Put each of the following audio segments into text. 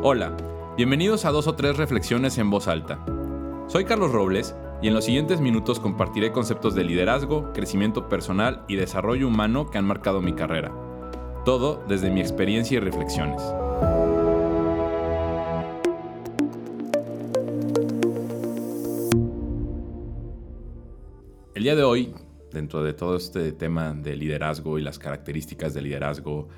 Hola, bienvenidos a dos o tres reflexiones en voz alta. Soy Carlos Robles y en los siguientes minutos compartiré conceptos de liderazgo, crecimiento personal y desarrollo humano que han marcado mi carrera. Todo desde mi experiencia y reflexiones. El día de hoy, dentro de todo este tema de liderazgo y las características de liderazgo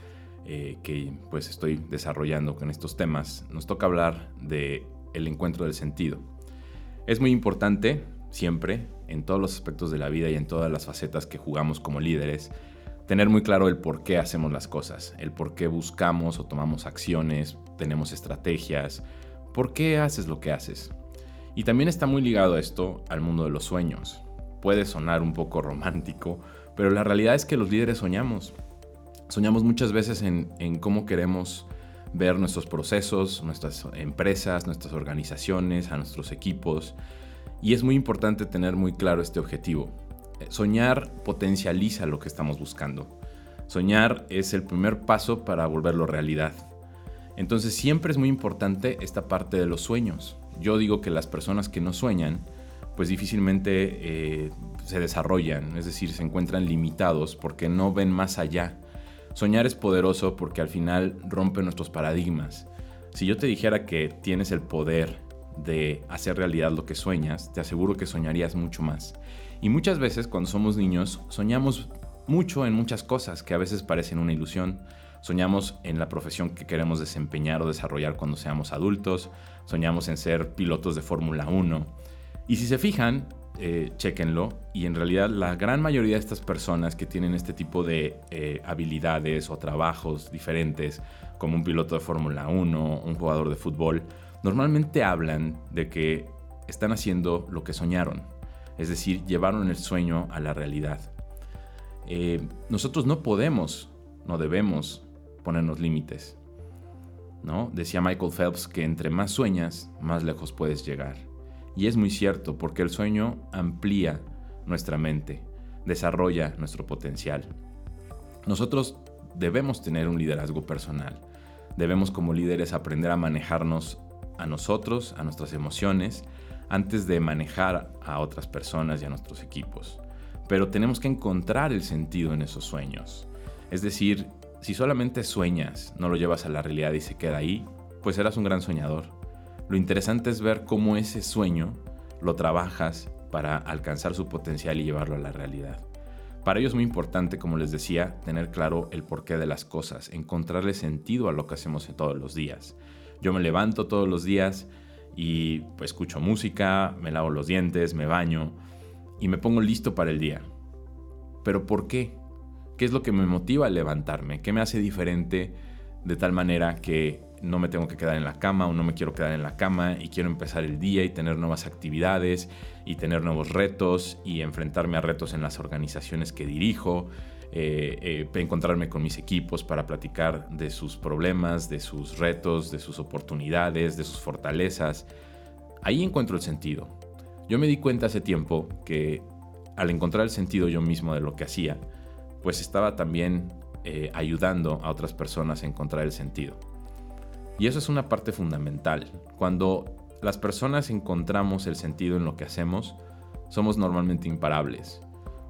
eh, que pues estoy desarrollando con estos temas, nos toca hablar de el encuentro del sentido. Es muy importante siempre, en todos los aspectos de la vida y en todas las facetas que jugamos como líderes, tener muy claro el por qué hacemos las cosas, el por qué buscamos o tomamos acciones, tenemos estrategias, por qué haces lo que haces. Y también está muy ligado esto al mundo de los sueños. Puede sonar un poco romántico, pero la realidad es que los líderes soñamos. Soñamos muchas veces en, cómo queremos ver nuestros procesos, nuestras empresas, nuestras organizaciones, a nuestros equipos. Y es muy importante tener muy claro este objetivo. Soñar potencializa lo que estamos buscando. Soñar es el primer paso para volverlo realidad. Entonces siempre es muy importante esta parte de los sueños. Yo digo que las personas que no sueñan, pues difícilmente eh, se desarrollan, es decir, se encuentran limitados porque no ven más allá Soñar es poderoso porque al final rompe nuestros paradigmas. Si yo te dijera que tienes el poder de hacer realidad lo que sueñas, te aseguro que soñarías mucho más. Y muchas veces cuando somos niños soñamos mucho en muchas cosas que a veces parecen una ilusión. Soñamos en la profesión que queremos desempeñar o desarrollar cuando seamos adultos. Soñamos en ser pilotos de Fórmula 1. Y si se fijan, eh. Y en realidad la gran mayoría de estas personas que tienen este tipo de eh, habilidades o trabajos diferentes, como un piloto de Fórmula 1, un jugador de fútbol, normalmente hablan de que están haciendo lo que soñaron. Es decir, llevaron el sueño a la realidad. Eh, nosotros no podemos, no debemos ponernos límites. ¿no? Decía Michael Phelps que entre más sueñas, más lejos puedes llegar. Y es muy cierto, porque el sueño amplía nuestra mente, desarrolla nuestro potencial. Nosotros debemos tener un liderazgo personal. Debemos como líderes aprender a manejarnos a nosotros, a nuestras emociones, antes de manejar a otras personas y a nuestros equipos. Pero tenemos que encontrar el sentido en esos sueños. Es decir, si solamente sueñas, no lo llevas a la realidad y se queda ahí, pues serás un gran soñador. Lo interesante es ver cómo ese sueño lo trabajas para alcanzar su potencial y llevarlo a la realidad. Para ello es muy importante, como les decía, tener claro el porqué de las cosas, encontrarle sentido a lo que hacemos todos los días. Yo me levanto todos los días y pues, escucho música, me lavo los dientes, me baño y me pongo listo para el día. Pero ¿por qué? ¿Qué es lo que me motiva a levantarme? ¿Qué me hace diferente de tal manera que no me tengo que quedar en la cama o no me quiero quedar en la cama y quiero empezar el día y tener nuevas actividades y tener nuevos retos y enfrentarme a retos en las organizaciones que dirijo, eh, eh, encontrarme con mis equipos para platicar de sus problemas, de sus retos, de sus oportunidades, de sus fortalezas. Ahí encuentro el sentido. Yo me di cuenta hace tiempo que al encontrar el sentido yo mismo de lo que hacía, pues estaba también eh, ayudando a otras personas a encontrar el sentido. Y eso es una parte fundamental. Cuando las personas encontramos el sentido en lo que hacemos, somos normalmente imparables,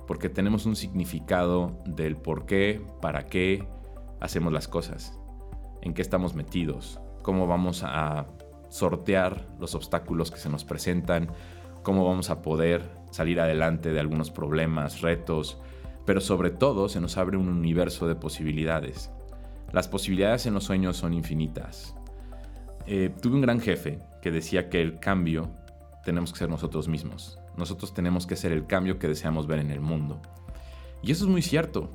porque tenemos un significado del por qué, para qué hacemos las cosas, en qué estamos metidos, cómo vamos a sortear los obstáculos que se nos presentan, cómo vamos a poder salir adelante de algunos problemas, retos, pero sobre todo se nos abre un universo de posibilidades. Las posibilidades en los sueños son infinitas. Eh, tuve un gran jefe que decía que el cambio tenemos que ser nosotros mismos. Nosotros tenemos que ser el cambio que deseamos ver en el mundo. Y eso es muy cierto.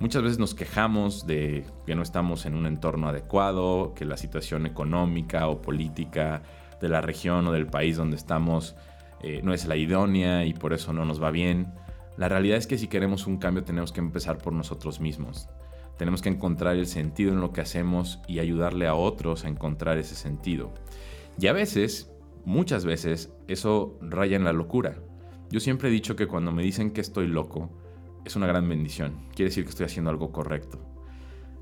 Muchas veces nos quejamos de que no estamos en un entorno adecuado, que la situación económica o política de la región o del país donde estamos eh, no es la idónea y por eso no nos va bien. La realidad es que si queremos un cambio tenemos que empezar por nosotros mismos. Tenemos que encontrar el sentido en lo que hacemos y ayudarle a otros a encontrar ese sentido. Y a veces, muchas veces, eso raya en la locura. Yo siempre he dicho que cuando me dicen que estoy loco, es una gran bendición. Quiere decir que estoy haciendo algo correcto.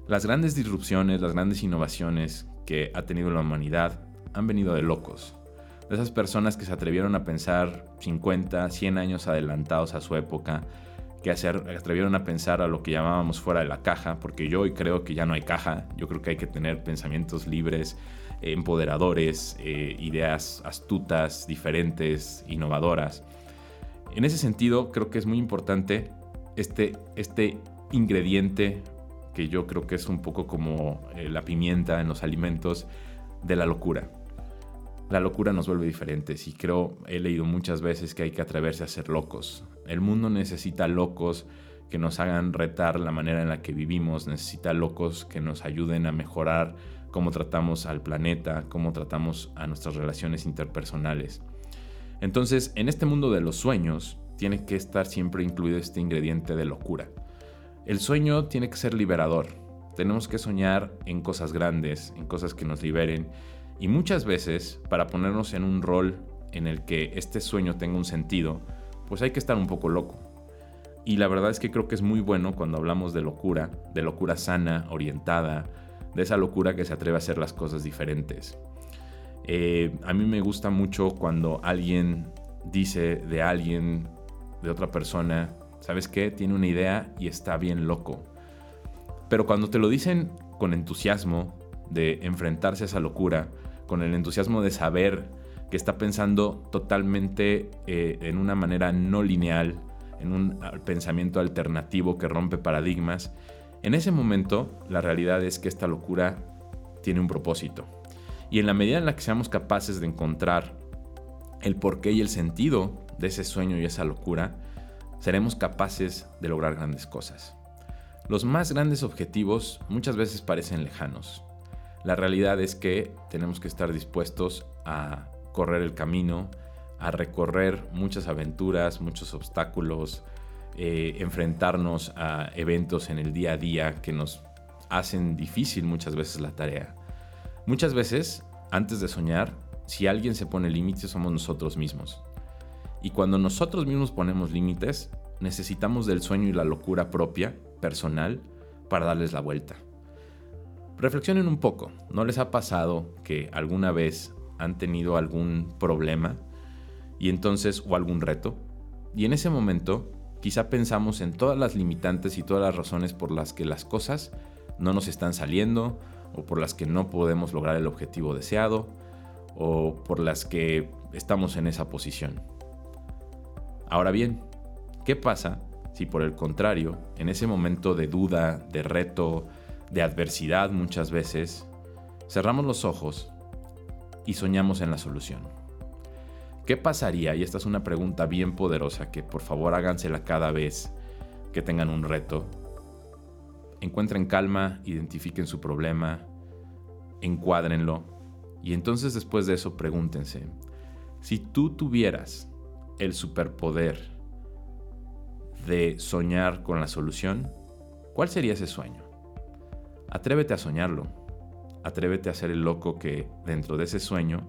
Las grandes disrupciones, las grandes innovaciones que ha tenido la humanidad han venido de locos. De esas personas que se atrevieron a pensar 50, 100 años adelantados a su época, que se atrevieron a pensar a lo que llamábamos fuera de la caja, porque yo hoy creo que ya no hay caja, yo creo que hay que tener pensamientos libres, empoderadores, eh, ideas astutas, diferentes, innovadoras. En ese sentido, creo que es muy importante este, este ingrediente que yo creo que es un poco como eh, la pimienta en los alimentos de la locura. La locura nos vuelve diferentes y creo, he leído muchas veces que hay que atreverse a ser locos. El mundo necesita locos que nos hagan retar la manera en la que vivimos, necesita locos que nos ayuden a mejorar cómo tratamos al planeta, cómo tratamos a nuestras relaciones interpersonales. Entonces, en este mundo de los sueños, tiene que estar siempre incluido este ingrediente de locura. El sueño tiene que ser liberador. Tenemos que soñar en cosas grandes, en cosas que nos liberen. Y muchas veces, para ponernos en un rol en el que este sueño tenga un sentido, pues hay que estar un poco loco. Y la verdad es que creo que es muy bueno cuando hablamos de locura, de locura sana, orientada, de esa locura que se atreve a hacer las cosas diferentes. Eh, a mí me gusta mucho cuando alguien dice de alguien, de otra persona, ¿sabes qué? Tiene una idea y está bien loco. Pero cuando te lo dicen con entusiasmo de enfrentarse a esa locura, con el entusiasmo de saber que está pensando totalmente eh, en una manera no lineal, en un pensamiento alternativo que rompe paradigmas, en ese momento, la realidad es que esta locura tiene un propósito. Y en la medida en la que seamos capaces de encontrar el porqué y el sentido de ese sueño y esa locura, seremos capaces de lograr grandes cosas. Los más grandes objetivos muchas veces parecen lejanos. La realidad es que tenemos que estar dispuestos a correr el camino, a recorrer muchas aventuras, muchos obstáculos, eh, enfrentarnos a eventos en el día a día que nos hacen difícil muchas veces la tarea. Muchas veces, antes de soñar, si alguien se pone límites somos nosotros mismos. Y cuando nosotros mismos ponemos límites, necesitamos del sueño y la locura propia, personal, para darles la vuelta. Reflexionen un poco, ¿no les ha pasado que alguna vez han tenido algún problema y entonces o algún reto? Y en ese momento Quizá pensamos en todas las limitantes y todas las razones por las que las cosas no nos están saliendo o por las que no podemos lograr el objetivo deseado o por las que estamos en esa posición. Ahora bien, ¿qué pasa si por el contrario, en ese momento de duda, de reto, de adversidad muchas veces, cerramos los ojos y soñamos en la solución? ¿Qué pasaría? Y esta es una pregunta bien poderosa que por favor hágansela cada vez que tengan un reto. Encuentren calma, identifiquen su problema, encuádrenlo y entonces después de eso pregúntense, si tú tuvieras el superpoder de soñar con la solución, ¿cuál sería ese sueño? Atrévete a soñarlo. Atrévete a ser el loco que dentro de ese sueño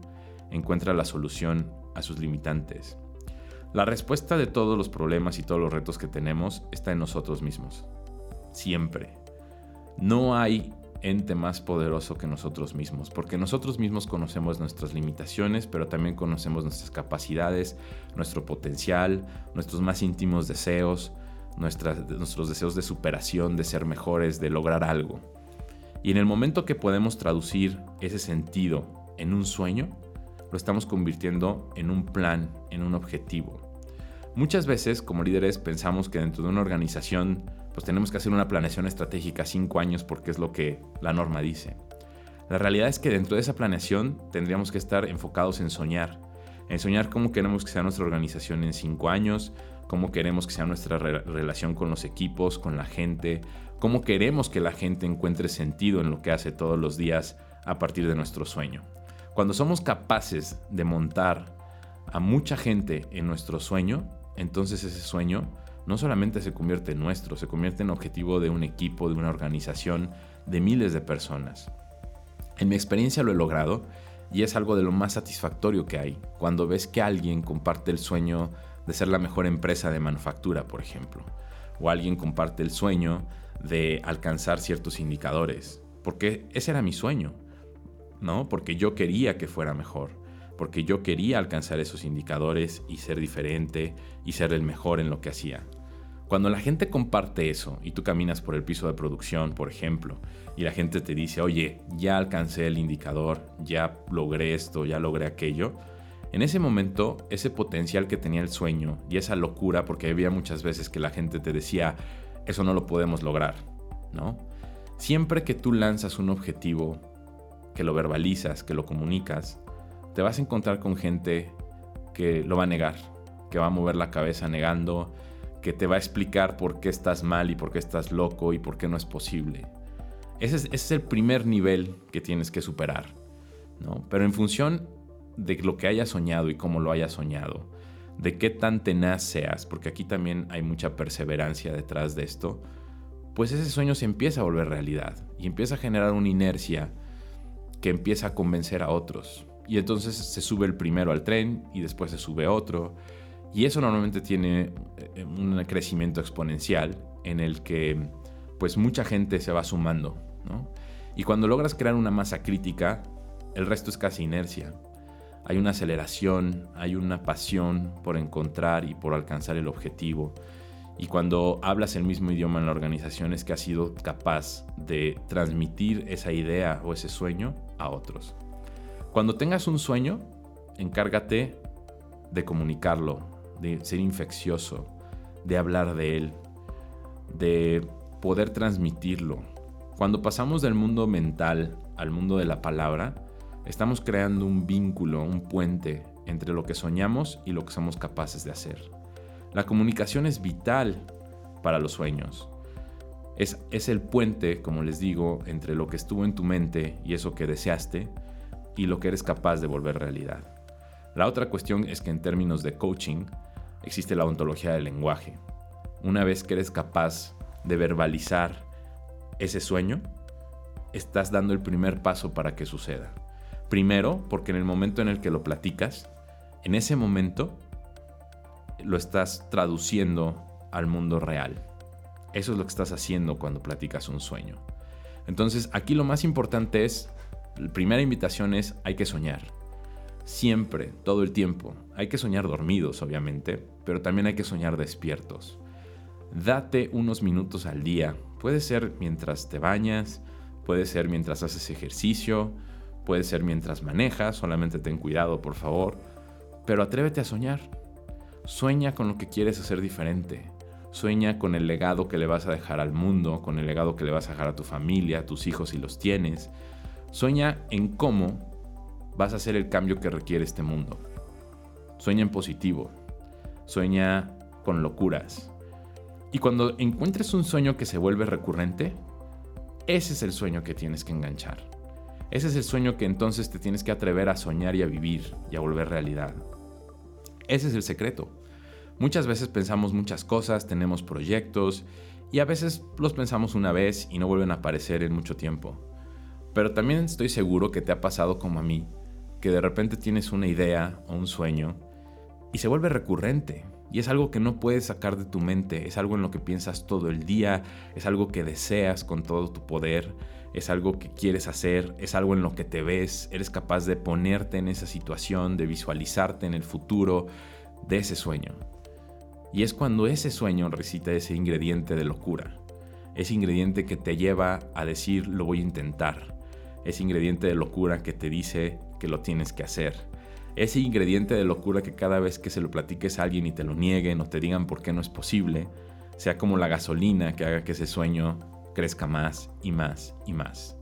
encuentra la solución a sus limitantes. La respuesta de todos los problemas y todos los retos que tenemos está en nosotros mismos. Siempre. No hay ente más poderoso que nosotros mismos, porque nosotros mismos conocemos nuestras limitaciones, pero también conocemos nuestras capacidades, nuestro potencial, nuestros más íntimos deseos, nuestros deseos de superación, de ser mejores, de lograr algo. Y en el momento que podemos traducir ese sentido en un sueño, lo estamos convirtiendo en un plan, en un objetivo. Muchas veces como líderes pensamos que dentro de una organización pues tenemos que hacer una planeación estratégica cinco años porque es lo que la norma dice. La realidad es que dentro de esa planeación tendríamos que estar enfocados en soñar, en soñar cómo queremos que sea nuestra organización en cinco años, cómo queremos que sea nuestra relación con los equipos, con la gente, cómo queremos que la gente encuentre sentido en lo que hace todos los días a partir de nuestro sueño. Cuando somos capaces de montar a mucha gente en nuestro sueño, entonces ese sueño no solamente se convierte en nuestro, se convierte en objetivo de un equipo, de una organización, de miles de personas. En mi experiencia lo he logrado y es algo de lo más satisfactorio que hay, cuando ves que alguien comparte el sueño de ser la mejor empresa de manufactura, por ejemplo, o alguien comparte el sueño de alcanzar ciertos indicadores, porque ese era mi sueño ¿no? Porque yo quería que fuera mejor, porque yo quería alcanzar esos indicadores y ser diferente y ser el mejor en lo que hacía. Cuando la gente comparte eso y tú caminas por el piso de producción, por ejemplo, y la gente te dice, oye, ya alcancé el indicador, ya logré esto, ya logré aquello, en ese momento ese potencial que tenía el sueño y esa locura, porque había muchas veces que la gente te decía, eso no lo podemos lograr, ¿no? Siempre que tú lanzas un objetivo, que lo verbalizas, que lo comunicas, te vas a encontrar con gente que lo va a negar, que va a mover la cabeza negando, que te va a explicar por qué estás mal y por qué estás loco y por qué no es posible. Ese es, el primer nivel que tienes que superar. ¿no? Pero en función de lo que hayas soñado y cómo lo hayas soñado, de qué tan tenaz seas, porque aquí también hay mucha perseverancia detrás de esto, pues ese sueño se empieza a volver realidad y empieza a generar una inercia que empieza a convencer a otros. Y entonces se sube el primero al tren y después se sube otro y eso normalmente tiene eh, un crecimiento exponencial en el que pues mucha gente se va sumando. Y cuando logras crear una masa crítica, el resto es casi inercia. Hay una aceleración, hay una pasión por encontrar y por alcanzar el objetivo. Y cuando hablas el mismo idioma en la organización es que has sido capaz de transmitir esa idea o ese sueño a otros. Cuando tengas un sueño, encárgate de comunicarlo, de ser infeccioso, de hablar de él, de poder transmitirlo. Cuando pasamos del mundo mental al mundo de la palabra, estamos creando un vínculo, un puente entre lo que soñamos y lo que somos capaces de hacer. La comunicación es vital para los sueños. Es, es, el puente, como les digo, entre lo que estuvo en tu mente y eso que deseaste y lo que eres capaz de volver realidad. La otra cuestión es que en términos de coaching, existe la ontología del lenguaje. Una vez que eres capaz de verbalizar ese sueño, estás dando el primer paso para que suceda. Primero, porque en el momento en el que lo platicas, en ese momento lo estás traduciendo al mundo real. Eso es lo que estás haciendo cuando platicas un sueño. Entonces, aquí lo más importante es, la primera invitación es, hay que soñar siempre, todo el tiempo. Hay que soñar dormidos, obviamente, pero también hay que soñar despiertos. Date unos minutos al día. Puede ser mientras te bañas, puede ser mientras haces ejercicio, puede ser mientras manejas, solamente ten cuidado, por favor. Pero atrévete a soñar. Sueña con lo que quieres hacer diferente. Sueña con el legado que le vas a dejar al mundo, con el legado que le vas a dejar a tu familia, a tus hijos si los tienes. Sueña en cómo vas a hacer el cambio que requiere este mundo. Sueña en positivo, sueña con locuras. Y cuando encuentres un sueño que se vuelve recurrente, ese es el sueño que tienes que enganchar. Ese es el sueño que entonces te tienes que atrever a soñar y a vivir y a volver realidad. Ese es el secreto. Muchas veces pensamos muchas cosas, tenemos proyectos y a veces los pensamos una vez y no vuelven a aparecer en mucho tiempo. Pero también estoy seguro que te ha pasado como a mí, que de repente tienes una idea o un sueño y se vuelve recurrente. Y es algo que no puedes sacar de tu mente, es algo en lo que piensas todo el día, es algo que deseas con todo tu poder, es algo que quieres hacer, es algo en lo que te ves, eres capaz de ponerte en esa situación, de visualizarte en el futuro de ese sueño. Y es cuando ese sueño recita ese ingrediente de locura, ese ingrediente que te lleva a decir lo voy a intentar, ese ingrediente de locura que te dice que lo tienes que hacer. Ese ingrediente de locura que cada vez que se lo platiques a alguien y te lo nieguen o te digan por qué no es posible, sea como la gasolina que haga que ese sueño crezca más y más y más.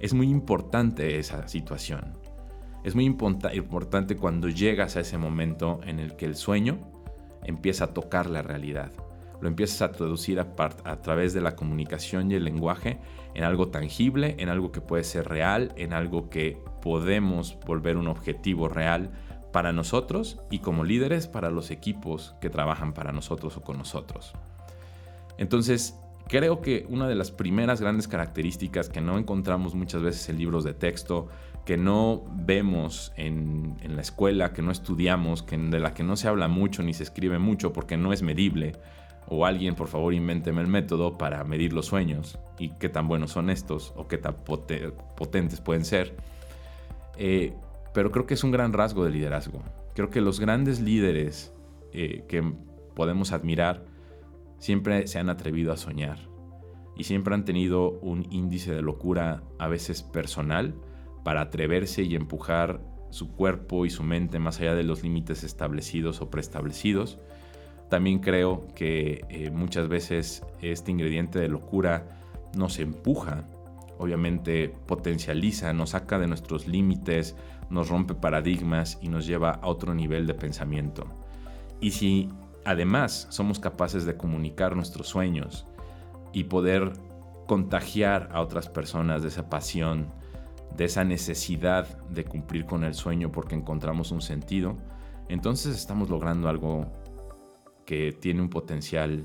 Es muy importante esa situación. Es muy importante cuando llegas a ese momento en el que el sueño empieza a tocar la realidad. Lo empiezas a traducir a, través de la comunicación y el lenguaje en algo tangible, en algo que puede ser real, en algo que podemos volver un objetivo real para nosotros y como líderes para los equipos que trabajan para nosotros o con nosotros. Entonces, creo que una de las primeras grandes características que no encontramos muchas veces en libros de texto, que no vemos en, la escuela, que no estudiamos, que, de la que no se habla mucho ni se escribe mucho porque no es medible, o alguien por favor invénteme el método para medir los sueños y qué tan buenos son estos o qué tan potentes pueden ser, Eh, pero creo que es un gran rasgo de liderazgo. Creo que los grandes líderes eh, que podemos admirar siempre se han atrevido a soñar y siempre han tenido un índice de locura a veces personal para atreverse y empujar su cuerpo y su mente más allá de los límites establecidos o preestablecidos. También creo que eh, muchas veces este ingrediente de locura nos empuja, obviamente potencializa, nos saca de nuestros límites, nos rompe paradigmas y nos lleva a otro nivel de pensamiento. Y si además somos capaces de comunicar nuestros sueños y poder contagiar a otras personas de esa pasión, de esa necesidad de cumplir con el sueño porque encontramos un sentido, entonces estamos logrando algo que tiene un potencial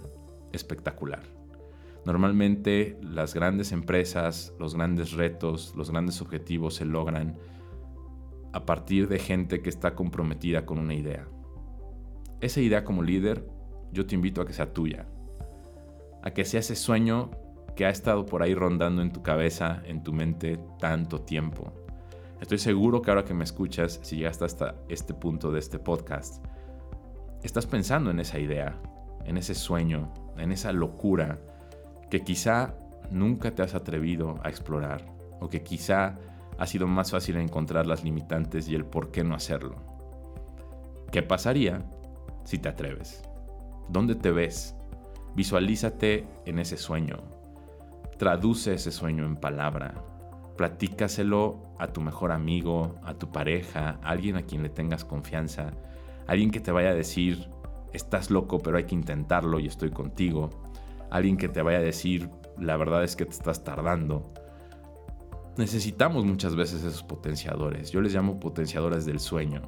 espectacular. Normalmente las grandes empresas, los grandes retos, los grandes objetivos se logran a partir de gente que está comprometida con una idea. Esa idea como líder, yo te invito a que sea tuya, a que sea ese sueño que ha estado por ahí rondando en tu cabeza, en tu mente tanto tiempo. Estoy seguro que ahora que me escuchas, si llegaste hasta este punto de este podcast, estás pensando en esa idea, en ese sueño, en esa locura que quizá nunca te has atrevido a explorar o que quizá ha sido más fácil encontrar las limitantes y el por qué no hacerlo. ¿Qué pasaría si te atreves? ¿Dónde te ves? Visualízate en ese sueño, Traduce ese sueño en palabra. Platícaselo a tu mejor amigo, a tu pareja, a alguien a quien le tengas confianza, alguien que te vaya a decir, estás loco, pero hay que intentarlo y estoy contigo. Alguien que te vaya a decir, la verdad es que te estás tardando. Necesitamos muchas veces esos potenciadores. Yo les llamo potenciadores del sueño.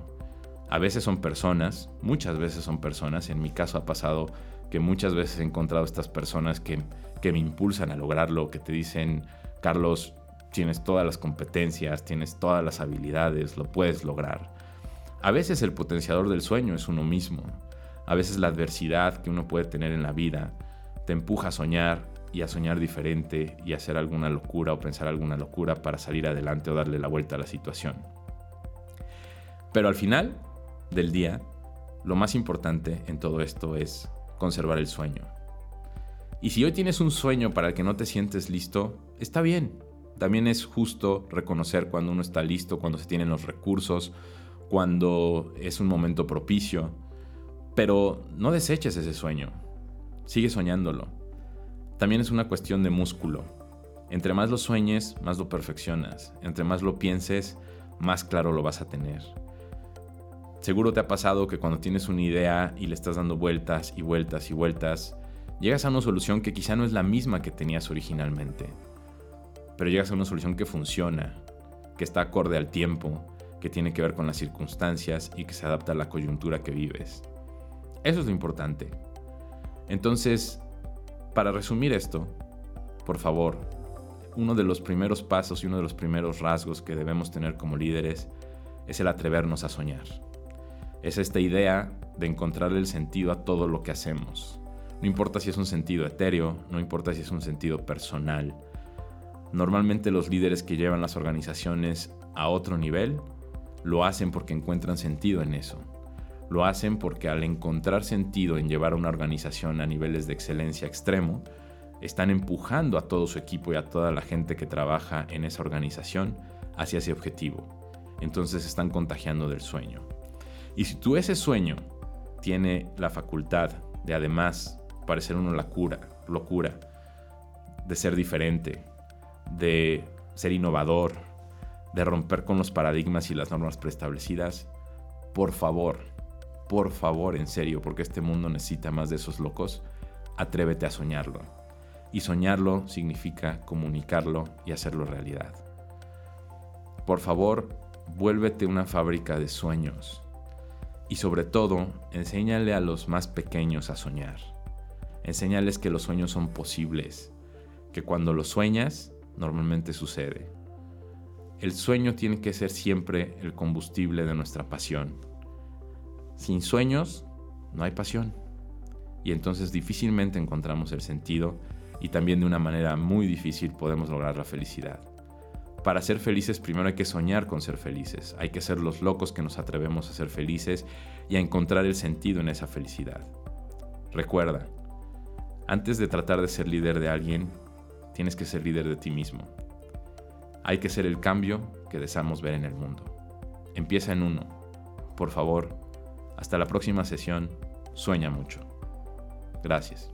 A veces son personas, muchas veces son personas. En mi caso ha pasado que muchas veces he encontrado estas personas que, me impulsan a lograrlo, que te dicen, Carlos, tienes todas las competencias, tienes todas las habilidades, lo puedes lograr. A veces el potenciador del sueño es uno mismo. A veces la adversidad que uno puede tener en la vida te empuja a soñar y a soñar diferente y a hacer alguna locura o pensar alguna locura para salir adelante o darle la vuelta a la situación. Pero al final del día, lo más importante en todo esto es conservar el sueño. Y si hoy tienes un sueño para el que no te sientes listo, está bien. También es justo reconocer cuando uno está listo, cuando se tienen los recursos, cuando es un momento propicio. Pero no deseches ese sueño. Sigue soñándolo. También es una cuestión de músculo. Entre más lo sueñes, más lo perfeccionas. Entre más lo pienses, más claro lo vas a tener. Seguro te ha pasado que cuando tienes una idea y le estás dando vueltas y vueltas y vueltas, llegas a una solución que quizá no es la misma que tenías originalmente. Pero llegas a una solución que funciona, que está acorde al tiempo, que tiene que ver con las circunstancias y que se adapta a la coyuntura que vives. Eso es lo importante. Entonces, para resumir esto, por favor, uno de los primeros pasos y uno de los primeros rasgos que debemos tener como líderes es el atrevernos a soñar es esta idea de encontrarle el sentido a todo lo que hacemos. No importa si es un sentido etéreo, no importa si es un sentido personal. Normalmente los líderes que llevan las organizaciones a otro nivel lo hacen porque encuentran sentido en eso. Lo hacen porque al encontrar sentido en llevar a una organización a niveles de excelencia extremo, están empujando a todo su equipo y a toda la gente que trabaja en esa organización hacia ese objetivo. Entonces están contagiando del sueño. Y si tú ese sueño tiene la facultad de además parecer una locura, locura, de ser diferente, de ser innovador, de romper con los paradigmas y las normas preestablecidas, por favor, por favor, en serio, porque este mundo necesita más de esos locos, atrévete a soñarlo. Y soñarlo significa comunicarlo y hacerlo realidad. Por favor, vuélvete una fábrica de sueños y sobre todo, enséñale a los más pequeños a soñar. Enséñales que los sueños son posibles, que cuando los sueñas, normalmente sucede. El sueño tiene que ser siempre el combustible de nuestra pasión. Sin sueños, no hay pasión. Y entonces difícilmente encontramos el sentido y también de una manera muy difícil podemos lograr la felicidad. para ser felices primero hay que soñar con ser felices, hay que ser los locos que nos atrevemos a ser felices y a encontrar el sentido en esa felicidad. Recuerda, antes de tratar de ser líder de alguien, tienes que ser líder de ti mismo. Hay que ser el cambio que deseamos ver en el mundo. Empieza en uno. Por favor, hasta la próxima sesión, sueña mucho. Gracias.